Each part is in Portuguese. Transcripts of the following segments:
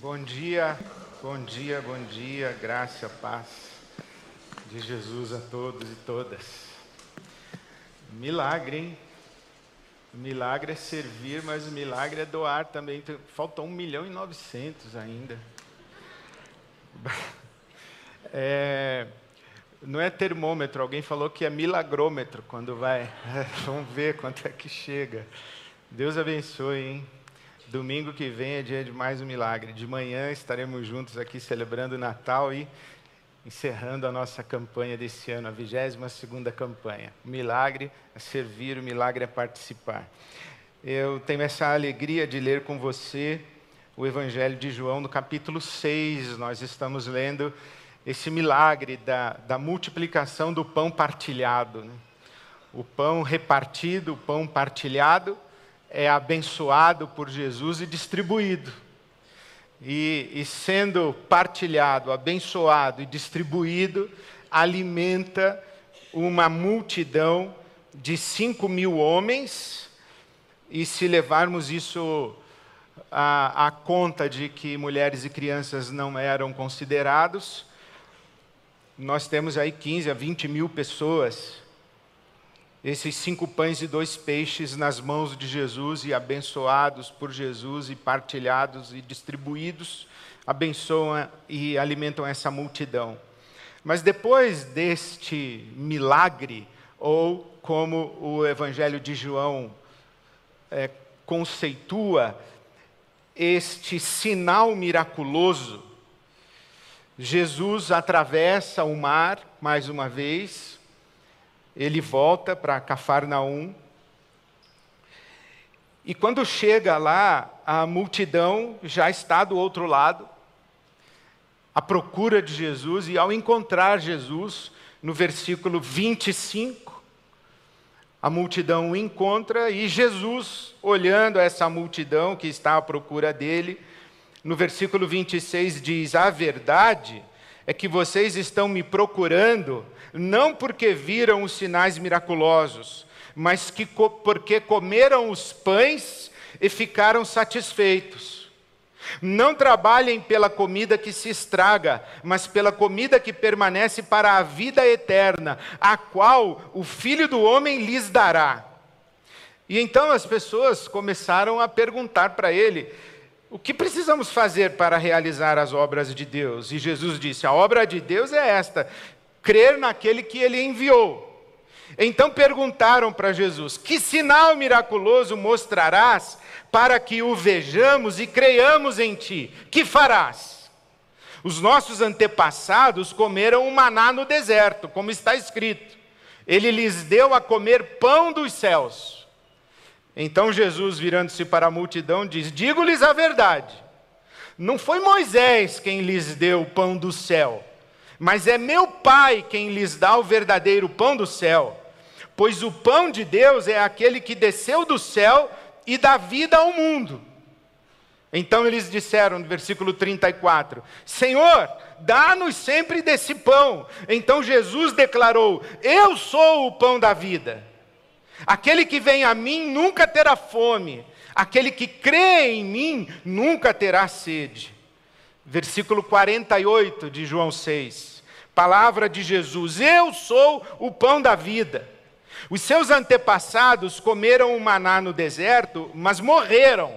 Bom dia, bom dia, bom dia, graça, paz de Jesus a todos e todas. Milagre, hein? Milagre é servir, mas o milagre é doar também. Faltam 1 milhão e 900 ainda. É, não é termômetro, alguém falou que é milagrômetro quando vai. Vamos ver quanto é que chega. Deus abençoe, hein? Domingo que vem é dia de mais um milagre. De manhã estaremos juntos aqui celebrando o Natal e encerrando a nossa campanha desse ano, a 22 segunda campanha. O milagre é servir, o milagre é participar. Eu tenho essa alegria de ler com você o Evangelho de João no capítulo 6. Nós estamos lendo esse milagre da, da multiplicação do pão partilhado. Né? O pão repartido, o pão partilhado é abençoado por Jesus e distribuído. E, e sendo partilhado, abençoado e distribuído, alimenta uma multidão de cinco mil homens, e se levarmos isso à, à conta de que mulheres e crianças não eram considerados, nós temos aí 15 a 20 mil pessoas esses cinco pães e dois peixes nas mãos de Jesus e abençoados por Jesus e partilhados e distribuídos, abençoam e alimentam essa multidão. Mas depois deste milagre, ou como o Evangelho de João é, conceitua, este sinal miraculoso, Jesus atravessa o mar mais uma vez, ele volta para Cafarnaum. E quando chega lá, a multidão já está do outro lado, à procura de Jesus, e ao encontrar Jesus, no versículo 25, a multidão o encontra e Jesus, olhando essa multidão que está à procura dele, no versículo 26 diz: A verdade é que vocês estão me procurando não porque viram os sinais miraculosos, mas que, porque comeram os pães e ficaram satisfeitos. Não trabalhem pela comida que se estraga, mas pela comida que permanece para a vida eterna, a qual o Filho do Homem lhes dará. E então as pessoas começaram a perguntar para ele: o que precisamos fazer para realizar as obras de Deus? E Jesus disse: a obra de Deus é esta, crer naquele que ele enviou. Então perguntaram para Jesus: Que sinal miraculoso mostrarás para que o vejamos e creiamos em ti? Que farás? Os nossos antepassados comeram o maná no deserto, como está escrito. Ele lhes deu a comer pão dos céus. Então Jesus, virando-se para a multidão, diz: Digo-lhes a verdade. Não foi Moisés quem lhes deu o pão do céu mas é meu Pai quem lhes dá o verdadeiro pão do céu. Pois o pão de Deus é aquele que desceu do céu e dá vida ao mundo. Então eles disseram, no versículo 34: Senhor, dá-nos sempre desse pão. Então Jesus declarou: Eu sou o pão da vida. Aquele que vem a mim nunca terá fome, aquele que crê em mim nunca terá sede. Versículo 48 de João 6 palavra de Jesus: Eu sou o pão da vida. Os seus antepassados comeram o maná no deserto, mas morreram.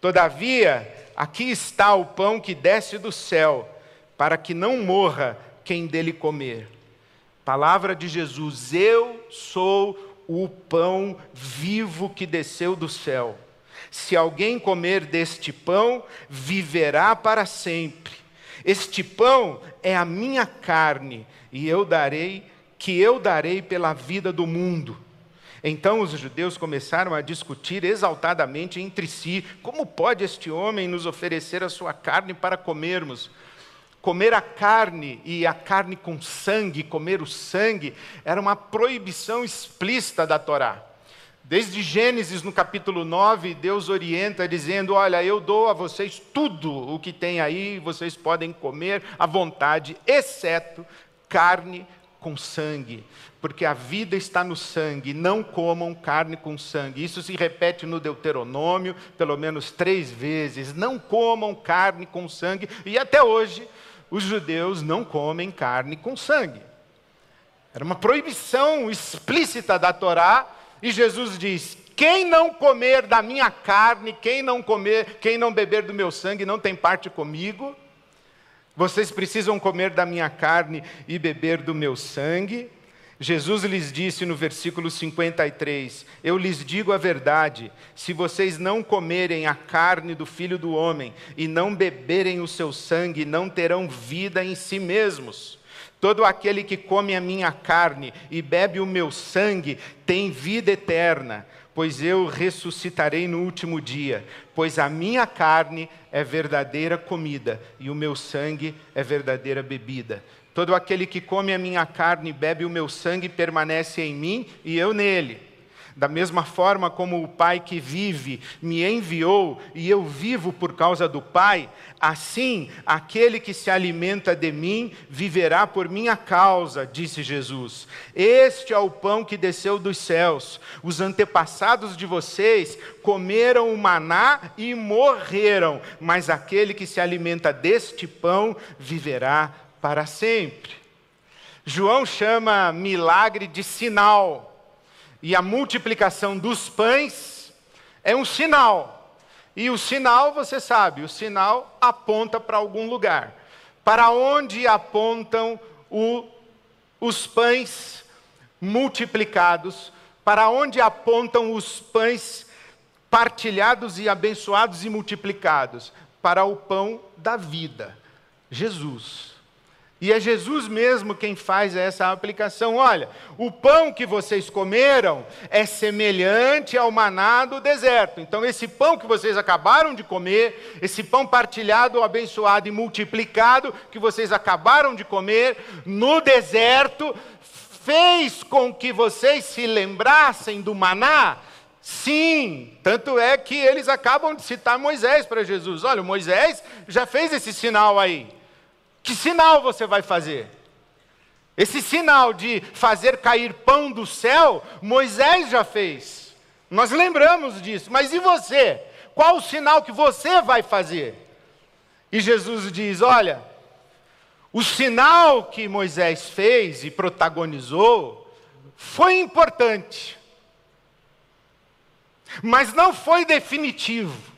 Todavia, aqui está o pão que desce do céu, para que não morra quem dele comer. Palavra de Jesus: Eu sou o pão vivo que desceu do céu. Se alguém comer deste pão, viverá para sempre. Este pão é a minha carne, e eu darei, que eu darei pela vida do mundo. Então os judeus começaram a discutir exaltadamente entre si: como pode este homem nos oferecer a sua carne para comermos? Comer a carne e a carne com sangue, comer o sangue, era uma proibição explícita da Torá. Desde Gênesis, no capítulo 9, Deus orienta dizendo: Olha, eu dou a vocês tudo o que tem aí, vocês podem comer à vontade, exceto carne com sangue, porque a vida está no sangue, não comam carne com sangue. Isso se repete no Deuteronômio pelo menos três vezes: não comam carne com sangue, e até hoje os judeus não comem carne com sangue. Era uma proibição explícita da Torá, e Jesus diz: quem não comer da minha carne, quem não comer, quem não beber do meu sangue, não tem parte comigo. Vocês precisam comer da minha carne e beber do meu sangue. Jesus lhes disse no versículo 53: Eu lhes digo a verdade, se vocês não comerem a carne do filho do homem e não beberem o seu sangue, não terão vida em si mesmos. Todo aquele que come a minha carne e bebe o meu sangue tem vida eterna, pois eu ressuscitarei no último dia, pois a minha carne é verdadeira comida e o meu sangue é verdadeira bebida. Todo aquele que come a minha carne e bebe o meu sangue permanece em mim e eu nele. Da mesma forma como o Pai que vive me enviou e eu vivo por causa do Pai, assim aquele que se alimenta de mim viverá por minha causa, disse Jesus. Este é o pão que desceu dos céus. Os antepassados de vocês comeram o maná e morreram, mas aquele que se alimenta deste pão viverá para sempre. João chama milagre de sinal, e a multiplicação dos pães é um sinal. E o sinal, você sabe, o sinal aponta para algum lugar. Para onde apontam o, os pães multiplicados? Para onde apontam os pães partilhados e abençoados e multiplicados? Para o pão da vida, Jesus. E é Jesus mesmo quem faz essa aplicação. Olha, o pão que vocês comeram é semelhante ao maná do deserto. Então, esse pão que vocês acabaram de comer, esse pão partilhado, abençoado e multiplicado que vocês acabaram de comer no deserto, fez com que vocês se lembrassem do maná. Sim, tanto é que eles acabam de citar Moisés para Jesus. Olha, Moisés já fez esse sinal aí. Que sinal você vai fazer? Esse sinal de fazer cair pão do céu, Moisés já fez. Nós lembramos disso, mas e você? Qual o sinal que você vai fazer? E Jesus diz: Olha, o sinal que Moisés fez e protagonizou foi importante, mas não foi definitivo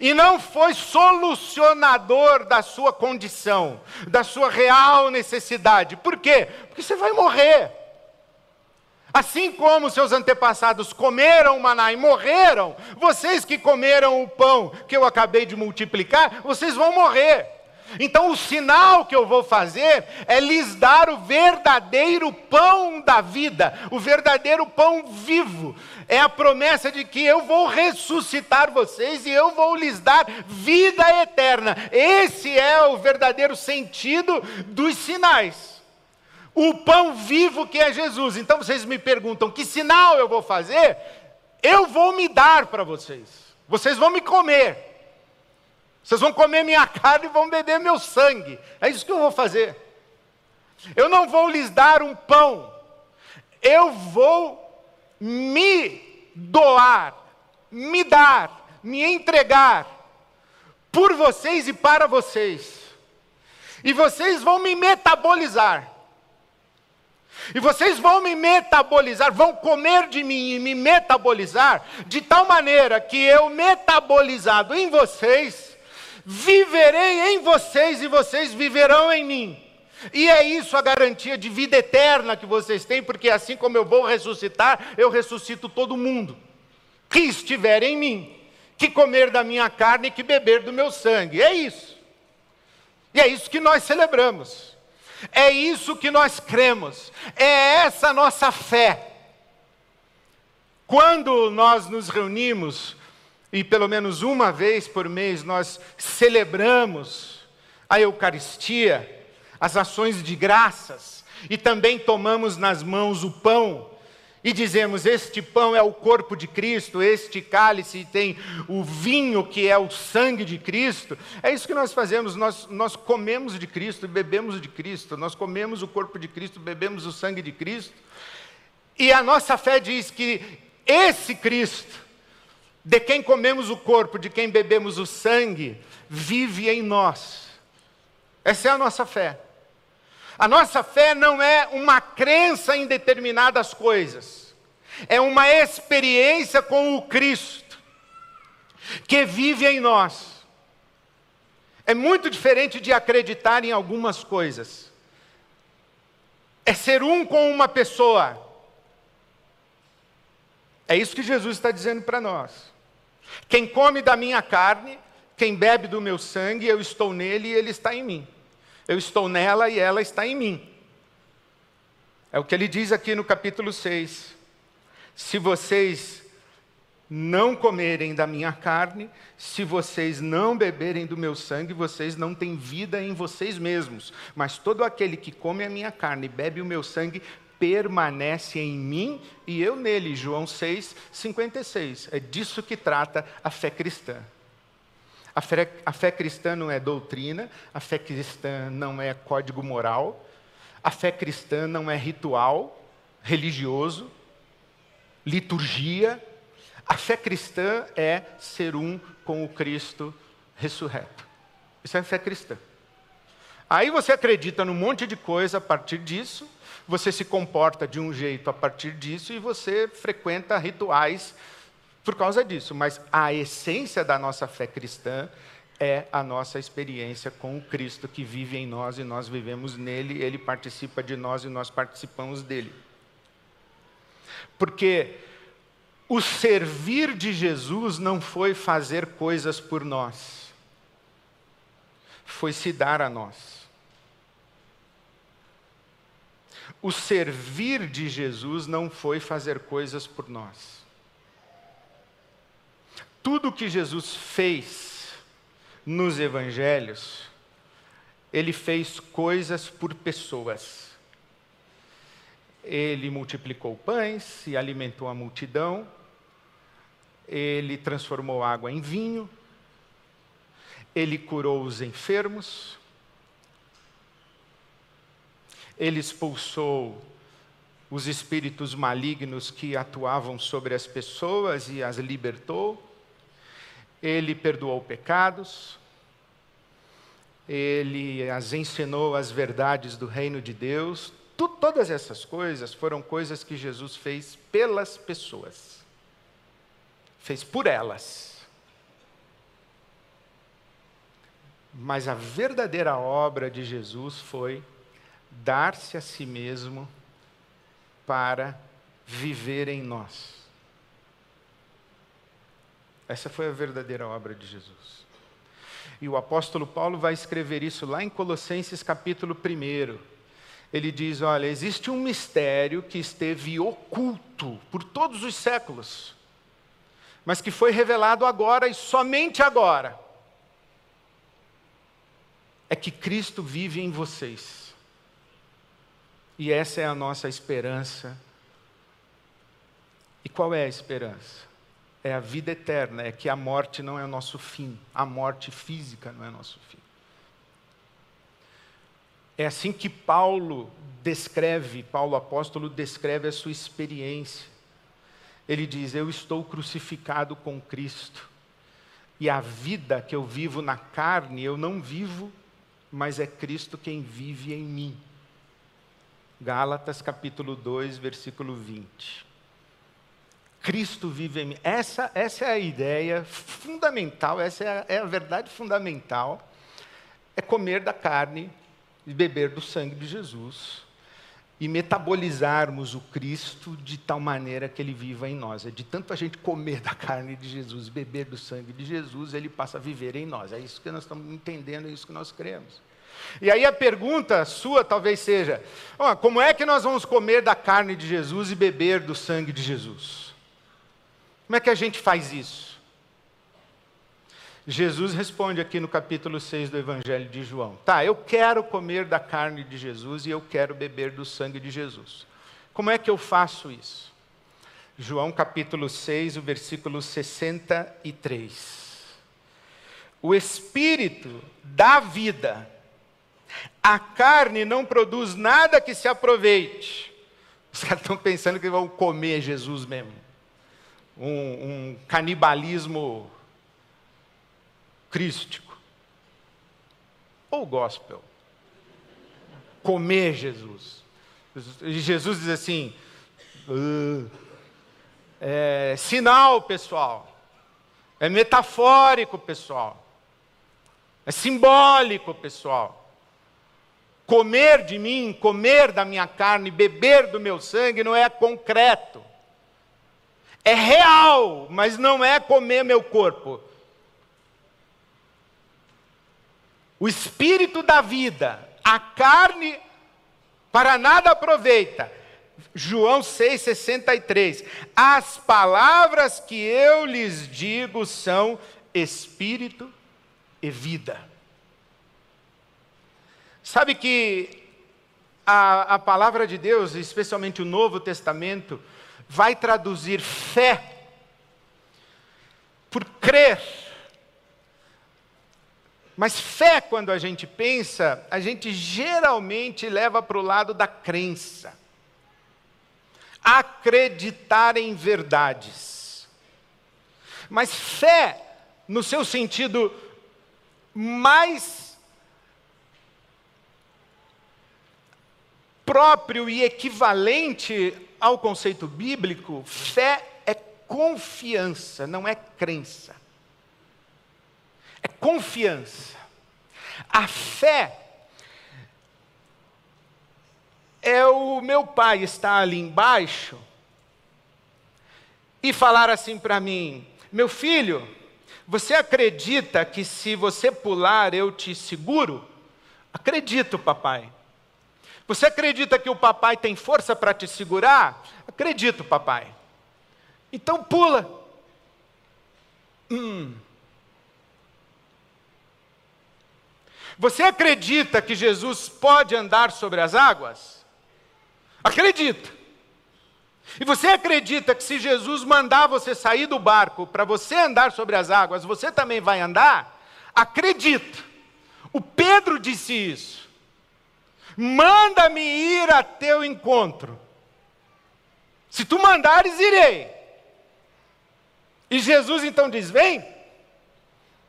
e não foi solucionador da sua condição, da sua real necessidade. Por quê? Porque você vai morrer. Assim como seus antepassados comeram maná e morreram, vocês que comeram o pão que eu acabei de multiplicar, vocês vão morrer. Então, o sinal que eu vou fazer é lhes dar o verdadeiro pão da vida, o verdadeiro pão vivo. É a promessa de que eu vou ressuscitar vocês e eu vou lhes dar vida eterna. Esse é o verdadeiro sentido dos sinais. O pão vivo que é Jesus. Então, vocês me perguntam: que sinal eu vou fazer? Eu vou me dar para vocês. Vocês vão me comer. Vocês vão comer minha carne e vão beber meu sangue. É isso que eu vou fazer. Eu não vou lhes dar um pão. Eu vou me doar, me dar, me entregar por vocês e para vocês. E vocês vão me metabolizar. E vocês vão me metabolizar, vão comer de mim e me metabolizar, de tal maneira que eu, metabolizado em vocês, viverei em vocês e vocês viverão em mim. E é isso a garantia de vida eterna que vocês têm, porque assim como eu vou ressuscitar, eu ressuscito todo mundo que estiver em mim, que comer da minha carne e que beber do meu sangue. É isso. E é isso que nós celebramos. É isso que nós cremos. É essa nossa fé. Quando nós nos reunimos e pelo menos uma vez por mês nós celebramos a Eucaristia, as ações de graças, e também tomamos nas mãos o pão, e dizemos: Este pão é o corpo de Cristo, este cálice tem o vinho que é o sangue de Cristo. É isso que nós fazemos, nós, nós comemos de Cristo bebemos de Cristo, nós comemos o corpo de Cristo, bebemos o sangue de Cristo. E a nossa fé diz que esse Cristo, de quem comemos o corpo, de quem bebemos o sangue, vive em nós. Essa é a nossa fé. A nossa fé não é uma crença em determinadas coisas, é uma experiência com o Cristo, que vive em nós. É muito diferente de acreditar em algumas coisas, é ser um com uma pessoa. É isso que Jesus está dizendo para nós. Quem come da minha carne, quem bebe do meu sangue, eu estou nele e ele está em mim. Eu estou nela e ela está em mim. É o que ele diz aqui no capítulo 6. Se vocês não comerem da minha carne, se vocês não beberem do meu sangue, vocês não têm vida em vocês mesmos. Mas todo aquele que come a minha carne e bebe o meu sangue permanece em mim e eu nele. João 6, 56. É disso que trata a fé cristã. A fé, a fé cristã não é doutrina, a fé cristã não é código moral, a fé cristã não é ritual religioso, liturgia. A fé cristã é ser um com o Cristo ressurreto. Isso é fé cristã. Aí você acredita num monte de coisa a partir disso, você se comporta de um jeito a partir disso e você frequenta rituais por causa disso, mas a essência da nossa fé cristã é a nossa experiência com o Cristo que vive em nós e nós vivemos nele, ele participa de nós e nós participamos dele. Porque o servir de Jesus não foi fazer coisas por nós, foi se dar a nós. O servir de Jesus não foi fazer coisas por nós. Tudo que Jesus fez nos evangelhos, ele fez coisas por pessoas. Ele multiplicou pães e alimentou a multidão, ele transformou água em vinho, ele curou os enfermos, ele expulsou os espíritos malignos que atuavam sobre as pessoas e as libertou ele perdoou pecados, ele as ensinou as verdades do reino de Deus. Tu, todas essas coisas foram coisas que Jesus fez pelas pessoas, fez por elas. Mas a verdadeira obra de Jesus foi dar-se a si mesmo para viver em nós. Essa foi a verdadeira obra de Jesus. E o apóstolo Paulo vai escrever isso lá em Colossenses capítulo 1. Ele diz: Olha, existe um mistério que esteve oculto por todos os séculos, mas que foi revelado agora e somente agora. É que Cristo vive em vocês. E essa é a nossa esperança. E qual é a esperança? é a vida eterna, é que a morte não é o nosso fim, a morte física não é nosso fim. É assim que Paulo descreve, Paulo apóstolo descreve a sua experiência. Ele diz: Eu estou crucificado com Cristo, e a vida que eu vivo na carne, eu não vivo, mas é Cristo quem vive em mim. Gálatas capítulo 2, versículo 20. Cristo vive em mim. Essa, essa é a ideia fundamental, essa é a, é a verdade fundamental. É comer da carne e beber do sangue de Jesus e metabolizarmos o Cristo de tal maneira que ele viva em nós. É de tanto a gente comer da carne de Jesus, beber do sangue de Jesus, ele passa a viver em nós. É isso que nós estamos entendendo, é isso que nós cremos. E aí a pergunta sua talvez seja: oh, como é que nós vamos comer da carne de Jesus e beber do sangue de Jesus? Como é que a gente faz isso? Jesus responde aqui no capítulo 6 do Evangelho de João: Tá, eu quero comer da carne de Jesus e eu quero beber do sangue de Jesus. Como é que eu faço isso? João capítulo 6, o versículo 63. O Espírito dá vida, a carne não produz nada que se aproveite. Os caras estão pensando que vão comer Jesus mesmo. Um, um canibalismo crístico. Ou gospel. Comer Jesus. Jesus diz assim: uh, é sinal, pessoal. É metafórico, pessoal. É simbólico, pessoal. Comer de mim, comer da minha carne, beber do meu sangue não é concreto. É real, mas não é comer meu corpo. O espírito da vida, a carne para nada aproveita. João 6,63. As palavras que eu lhes digo são espírito e vida. Sabe que a, a palavra de Deus, especialmente o Novo Testamento, vai traduzir fé por crer. Mas fé, quando a gente pensa, a gente geralmente leva para o lado da crença. Acreditar em verdades. Mas fé, no seu sentido mais próprio e equivalente ao conceito bíblico, fé é confiança, não é crença. É confiança. A fé é o meu pai estar ali embaixo e falar assim para mim: meu filho, você acredita que se você pular eu te seguro? Acredito, papai. Você acredita que o papai tem força para te segurar? Acredito, papai. Então pula. Hum. Você acredita que Jesus pode andar sobre as águas? Acredito. E você acredita que se Jesus mandar você sair do barco para você andar sobre as águas, você também vai andar? Acredito. O Pedro disse isso. Manda-me ir a teu encontro. Se tu mandares, irei. E Jesus então diz: Vem.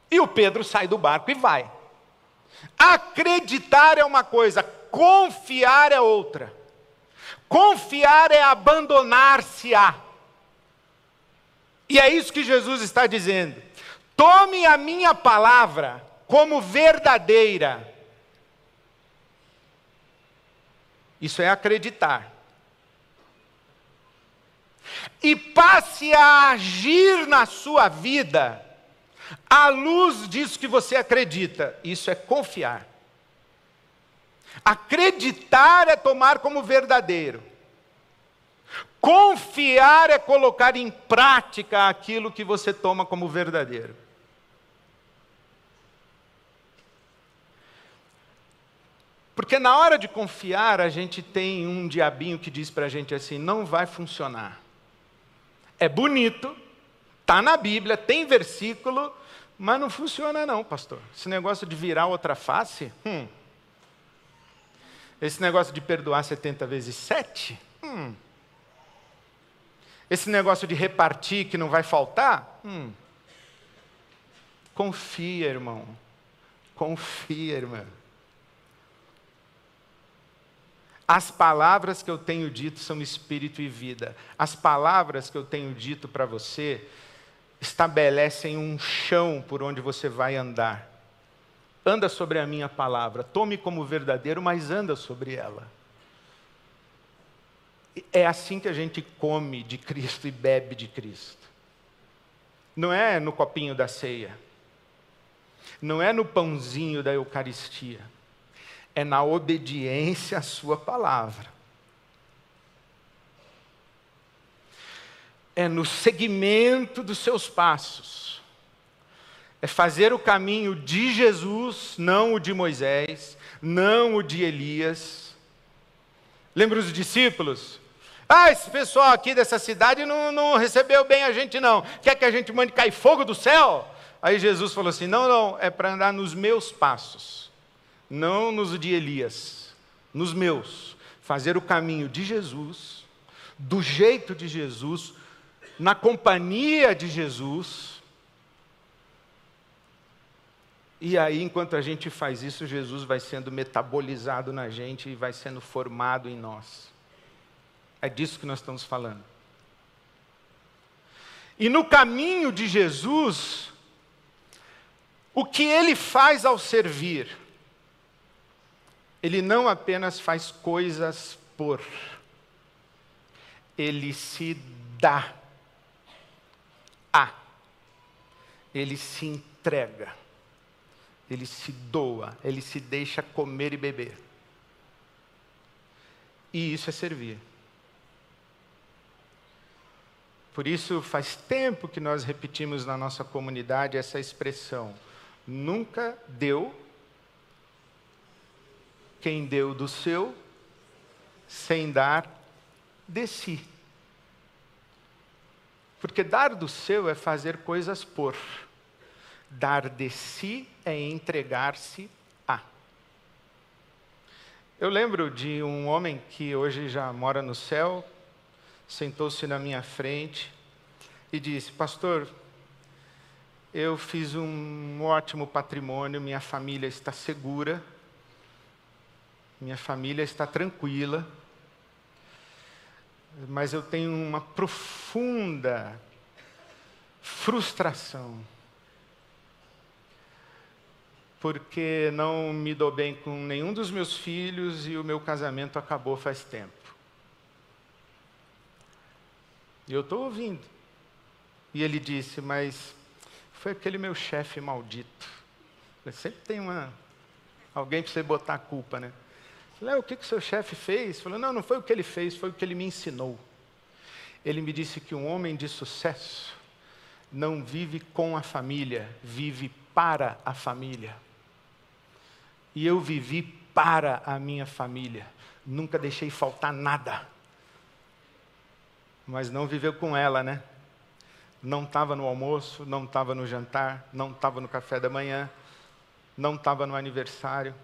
E o Pedro sai do barco e vai. Acreditar é uma coisa, confiar é outra. Confiar é abandonar-se-á. E é isso que Jesus está dizendo. Tome a minha palavra como verdadeira. Isso é acreditar. E passe a agir na sua vida à luz disso que você acredita. Isso é confiar. Acreditar é tomar como verdadeiro. Confiar é colocar em prática aquilo que você toma como verdadeiro. Porque na hora de confiar, a gente tem um diabinho que diz para a gente assim: não vai funcionar. É bonito, está na Bíblia, tem versículo, mas não funciona, não, pastor. Esse negócio de virar outra face, hum, esse negócio de perdoar 70 vezes 7? Hum. Esse negócio de repartir que não vai faltar? Hum. Confia, irmão. Confia, irmã. As palavras que eu tenho dito são espírito e vida. As palavras que eu tenho dito para você estabelecem um chão por onde você vai andar anda sobre a minha palavra, tome como verdadeiro, mas anda sobre ela. É assim que a gente come de Cristo e bebe de Cristo. Não é no copinho da ceia, não é no pãozinho da Eucaristia, é na obediência à Sua palavra. É no seguimento dos seus passos é fazer o caminho de Jesus, não o de Moisés, não o de Elias. Lembra os discípulos? Ah, esse pessoal aqui dessa cidade não, não recebeu bem a gente, não. Quer que a gente mande cair fogo do céu? Aí Jesus falou assim: não, não, é para andar nos meus passos, não nos de Elias, nos meus. Fazer o caminho de Jesus, do jeito de Jesus, na companhia de Jesus. E aí, enquanto a gente faz isso, Jesus vai sendo metabolizado na gente e vai sendo formado em nós. É disso que nós estamos falando. E no caminho de Jesus, o que ele faz ao servir? Ele não apenas faz coisas por, ele se dá a, ele se entrega, ele se doa, ele se deixa comer e beber. E isso é servir. Por isso, faz tempo que nós repetimos na nossa comunidade essa expressão: nunca deu quem deu do seu, sem dar de si. Porque dar do seu é fazer coisas por, dar de si é entregar-se a. Eu lembro de um homem que hoje já mora no céu, sentou-se na minha frente e disse: Pastor, eu fiz um ótimo patrimônio, minha família está segura, minha família está tranquila, mas eu tenho uma profunda frustração, porque não me dou bem com nenhum dos meus filhos e o meu casamento acabou faz tempo. E eu estou ouvindo. E ele disse, mas foi aquele meu chefe maldito. Sempre tem uma, alguém para você botar a culpa, né? Falei, o que, que seu chefe fez? Falou, não, não foi o que ele fez, foi o que ele me ensinou. Ele me disse que um homem de sucesso não vive com a família, vive para a família. E eu vivi para a minha família. Nunca deixei faltar nada. Mas não viveu com ela, né? não estava no almoço, não estava no jantar, não estava no café da manhã, não estava no aniversário,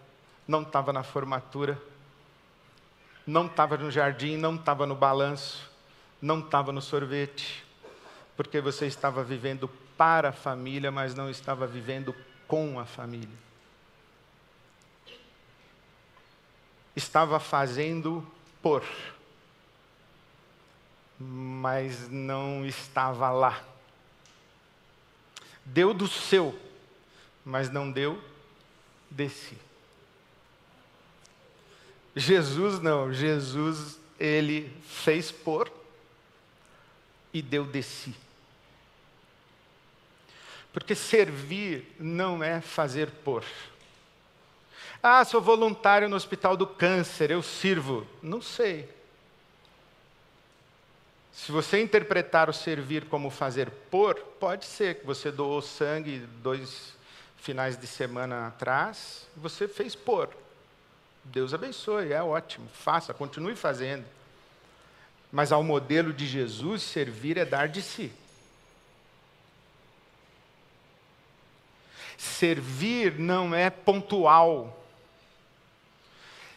não estava na formatura, não estava no jardim, não estava no balanço, não estava no sorvete, porque você estava vivendo para a família, mas não estava vivendo com a família. Estava fazendo por mas não estava lá. Deu do seu, mas não deu de si. Jesus não, Jesus ele fez por e deu de si. Porque servir não é fazer por. Ah, sou voluntário no Hospital do Câncer, eu sirvo. Não sei. Se você interpretar o servir como fazer por, pode ser que você doou sangue dois finais de semana atrás, você fez por. Deus abençoe, é ótimo, faça, continue fazendo. Mas ao modelo de Jesus, servir é dar de si. Servir não é pontual.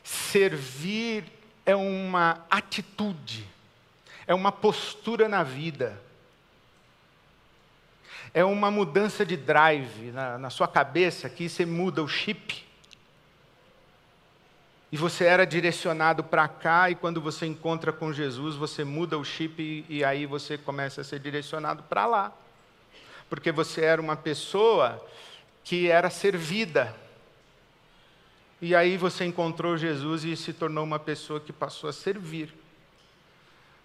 Servir é uma atitude é uma postura na vida, é uma mudança de drive na, na sua cabeça, que você muda o chip. E você era direcionado para cá, e quando você encontra com Jesus, você muda o chip e, e aí você começa a ser direcionado para lá. Porque você era uma pessoa que era servida. E aí você encontrou Jesus e se tornou uma pessoa que passou a servir.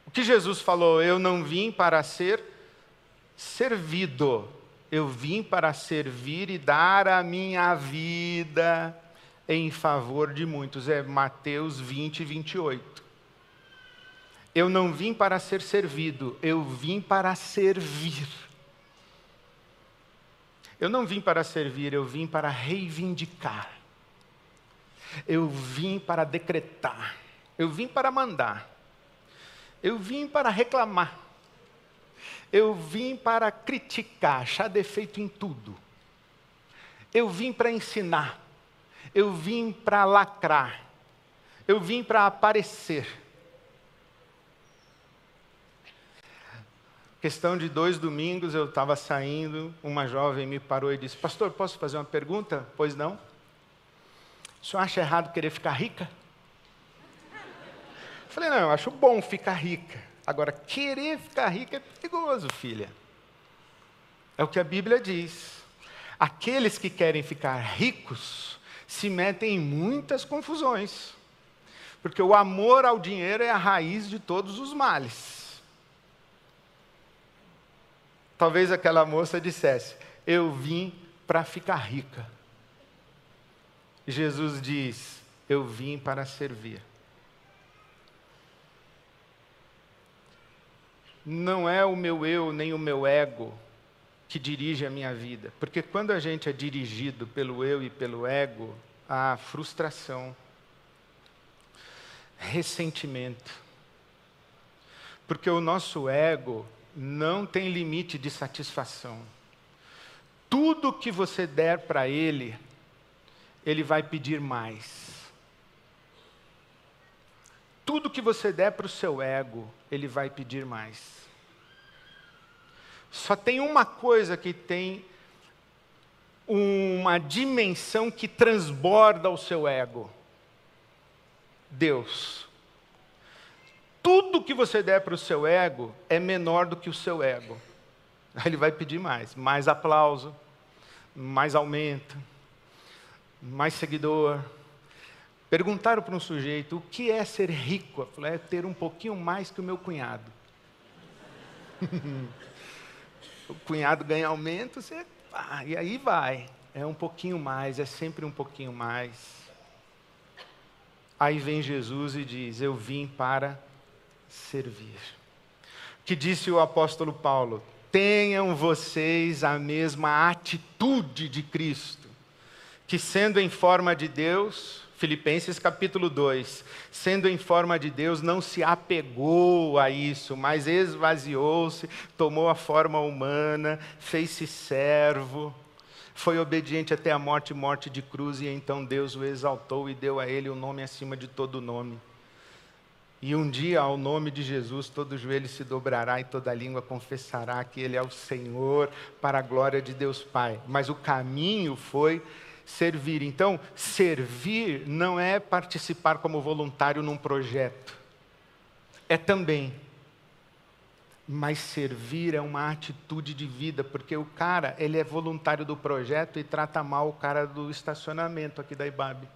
O que Jesus falou? Eu não vim para ser servido, eu vim para servir e dar a minha vida em favor de muitos. É Mateus 20, 28. Eu não vim para ser servido, eu vim para servir. Eu não vim para servir, eu vim para reivindicar. Eu vim para decretar. Eu vim para mandar. Eu vim para reclamar. Eu vim para criticar, achar defeito em tudo. Eu vim para ensinar. Eu vim para lacrar. Eu vim para aparecer. Questão de dois domingos, eu estava saindo, uma jovem me parou e disse: Pastor, posso fazer uma pergunta? Pois não. O senhor acha errado querer ficar rica? Eu falei: Não, eu acho bom ficar rica. Agora, querer ficar rico é perigoso, filha. É o que a Bíblia diz. Aqueles que querem ficar ricos se metem em muitas confusões. Porque o amor ao dinheiro é a raiz de todos os males. Talvez aquela moça dissesse: Eu vim para ficar rica. Jesus diz: Eu vim para servir. não é o meu eu nem o meu ego que dirige a minha vida. Porque quando a gente é dirigido pelo eu e pelo ego, há frustração, ressentimento. Porque o nosso ego não tem limite de satisfação. Tudo que você der para ele, ele vai pedir mais. Tudo que você der para o seu ego, ele vai pedir mais. Só tem uma coisa que tem uma dimensão que transborda o seu ego: Deus. Tudo que você der para o seu ego é menor do que o seu ego. Aí ele vai pedir mais, mais aplauso, mais aumento, mais seguidor, Perguntaram para um sujeito o que é ser rico. Eu falei, é ter um pouquinho mais que o meu cunhado. o cunhado ganha aumento, você. E aí vai. É um pouquinho mais, é sempre um pouquinho mais. Aí vem Jesus e diz: Eu vim para servir. Que disse o apóstolo Paulo: Tenham vocês a mesma atitude de Cristo, que sendo em forma de Deus, Filipenses capítulo 2, sendo em forma de Deus, não se apegou a isso, mas esvaziou-se, tomou a forma humana, fez-se servo, foi obediente até a morte morte de cruz, e então Deus o exaltou e deu a ele o um nome acima de todo nome. E um dia, ao nome de Jesus, todo joelho se dobrará e toda língua confessará que Ele é o Senhor, para a glória de Deus Pai. Mas o caminho foi servir. Então, servir não é participar como voluntário num projeto. É também. Mas servir é uma atitude de vida, porque o cara, ele é voluntário do projeto e trata mal o cara do estacionamento aqui da IBAB.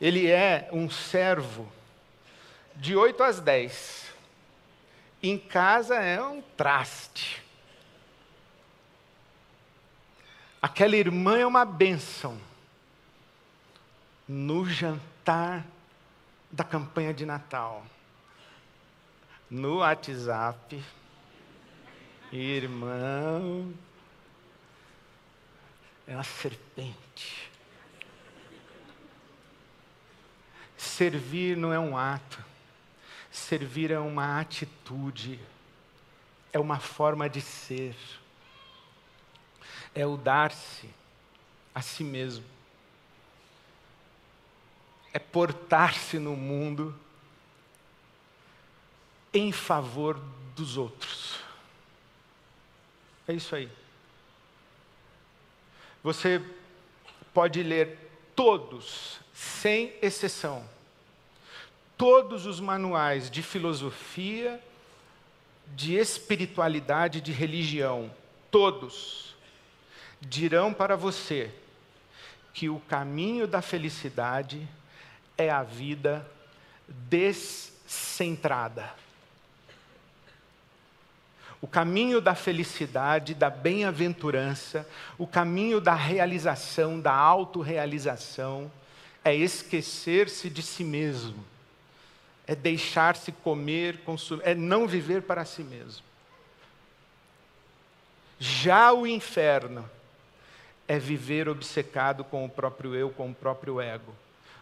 Ele é um servo de 8 às 10. Em casa é um traste. Aquela irmã é uma bênção. No jantar da campanha de Natal, no WhatsApp, irmão, é uma serpente. Servir não é um ato, servir é uma atitude, é uma forma de ser é o dar-se a si mesmo. É portar-se no mundo em favor dos outros. É isso aí. Você pode ler todos, sem exceção, todos os manuais de filosofia, de espiritualidade, de religião, todos dirão para você que o caminho da felicidade é a vida descentrada. O caminho da felicidade, da bem-aventurança, o caminho da realização, da autorrealização, é esquecer-se de si mesmo, é deixar-se comer, consumir, é não viver para si mesmo. Já o inferno é viver obcecado com o próprio eu, com o próprio ego.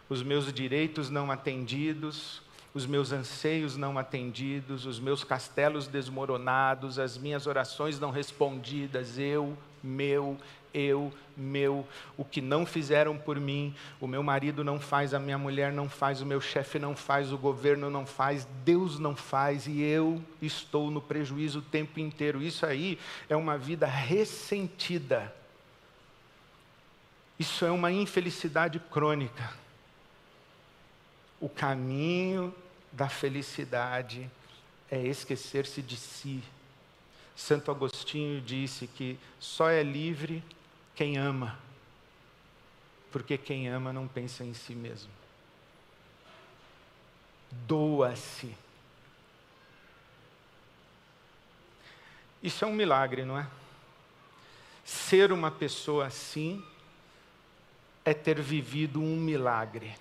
os meus direitos não atendidos, os meus anseios não atendidos, os meus castelos desmoronados, as minhas orações não respondidas, eu, meu, eu, meu, o que não fizeram por mim, o meu marido não faz, a minha mulher não faz, o meu chefe não faz, o governo não faz, Deus não faz e eu estou no prejuízo o tempo inteiro. Isso aí é uma vida ressentida. Isso é uma infelicidade crônica. O caminho da felicidade é esquecer-se de si. Santo Agostinho disse que só é livre quem ama, porque quem ama não pensa em si mesmo. Doa-se. Isso é um milagre, não é? Ser uma pessoa assim é ter vivido um milagre.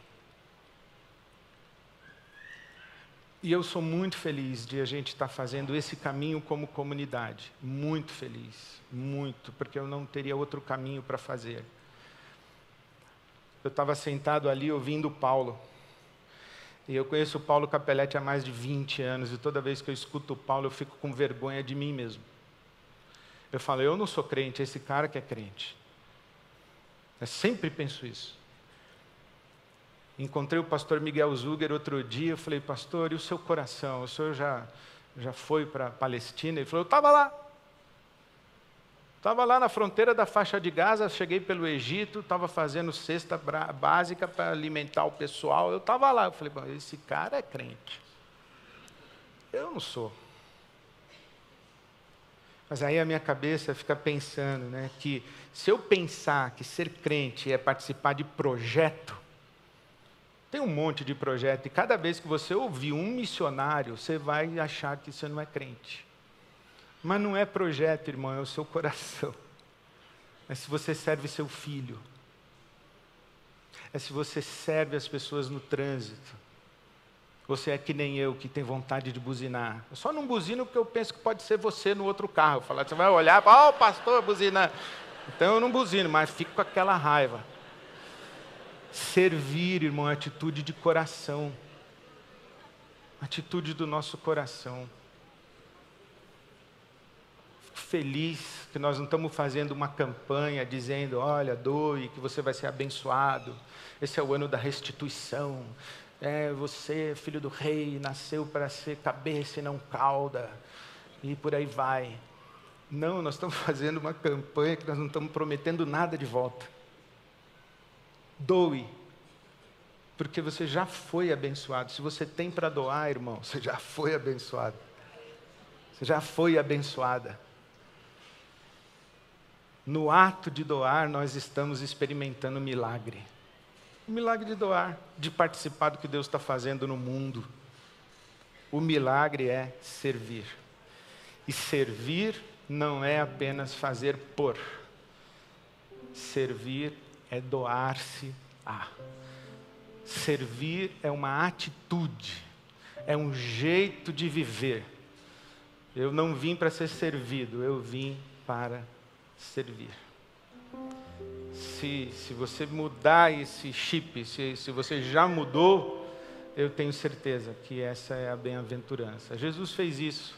E eu sou muito feliz de a gente estar fazendo esse caminho como comunidade. Muito feliz, muito, porque eu não teria outro caminho para fazer. Eu estava sentado ali ouvindo Paulo. E eu conheço o Paulo Capelletti há mais de 20 anos, e toda vez que eu escuto o Paulo, eu fico com vergonha de mim mesmo. Eu falo, eu não sou crente, esse cara que é crente. Eu sempre penso isso. Encontrei o pastor Miguel Zuger outro dia, eu falei, pastor, e o seu coração? O senhor já, já foi para a Palestina? Ele falou, eu estava lá. Estava lá na fronteira da faixa de Gaza, cheguei pelo Egito, estava fazendo cesta básica para alimentar o pessoal. Eu estava lá. Eu falei, esse cara é crente. Eu não sou. Mas aí a minha cabeça fica pensando né, que se eu pensar que ser crente é participar de projeto, tem um monte de projeto, e cada vez que você ouvir um missionário, você vai achar que você não é crente. Mas não é projeto, irmão, é o seu coração. É se você serve seu filho. É se você serve as pessoas no trânsito. Você é que nem eu, que tem vontade de buzinar. Eu só não buzino porque eu penso que pode ser você no outro carro. Falar, você vai olhar, ó, oh, pastor, buzina. Então eu não buzino, mas fico com aquela raiva. Servir, irmão, é atitude de coração. Atitude do nosso coração. Fico feliz que nós não estamos fazendo uma campanha dizendo: olha, doe, que você vai ser abençoado. Esse é o ano da restituição. É, você, filho do rei, nasceu para ser cabeça e não cauda. E por aí vai. Não, nós estamos fazendo uma campanha que nós não estamos prometendo nada de volta. Doe, porque você já foi abençoado. Se você tem para doar, irmão, você já foi abençoado. Você já foi abençoada. No ato de doar, nós estamos experimentando um milagre. O milagre de doar, de participar do que Deus está fazendo no mundo. O milagre é servir. E servir não é apenas fazer por. Servir é doar-se a. Servir é uma atitude, é um jeito de viver. Eu não vim para ser servido, eu vim para servir. Se, se você mudar esse chip, se, se você já mudou, eu tenho certeza que essa é a bem-aventurança. Jesus fez isso.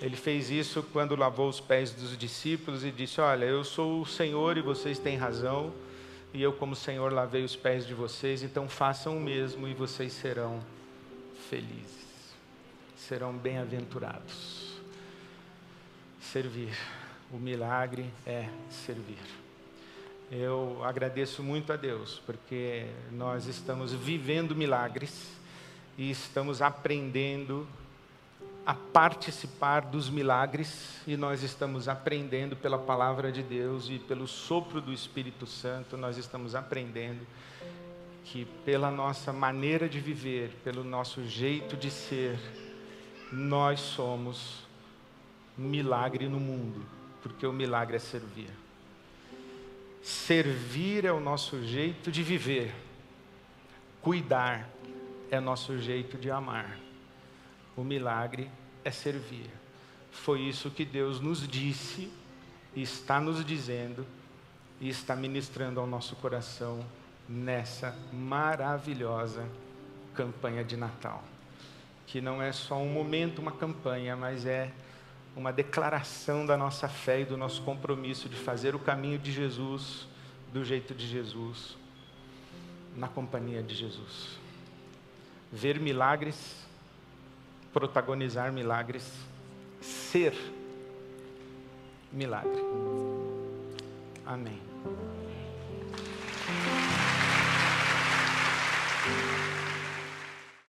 Ele fez isso quando lavou os pés dos discípulos e disse: Olha, eu sou o Senhor e vocês têm razão e eu, como Senhor, lavei os pés de vocês, então façam o mesmo e vocês serão felizes, serão bem-aventurados. Servir, o milagre é servir. Eu agradeço muito a Deus, porque nós estamos vivendo milagres e estamos aprendendo a participar dos milagres e nós estamos aprendendo pela palavra de Deus e pelo sopro do Espírito Santo, nós estamos aprendendo que pela nossa maneira de viver, pelo nosso jeito de ser, nós somos milagre no mundo, porque o milagre é servir. Servir é o nosso jeito de viver, cuidar é nosso jeito de amar. O milagre é servir. Foi isso que Deus nos disse está nos dizendo e está ministrando ao nosso coração nessa maravilhosa campanha de Natal. Que não é só um momento, uma campanha, mas é uma declaração da nossa fé e do nosso compromisso de fazer o caminho de Jesus do jeito de Jesus, na companhia de Jesus. Ver milagres, protagonizar milagres, ser milagre. Amém.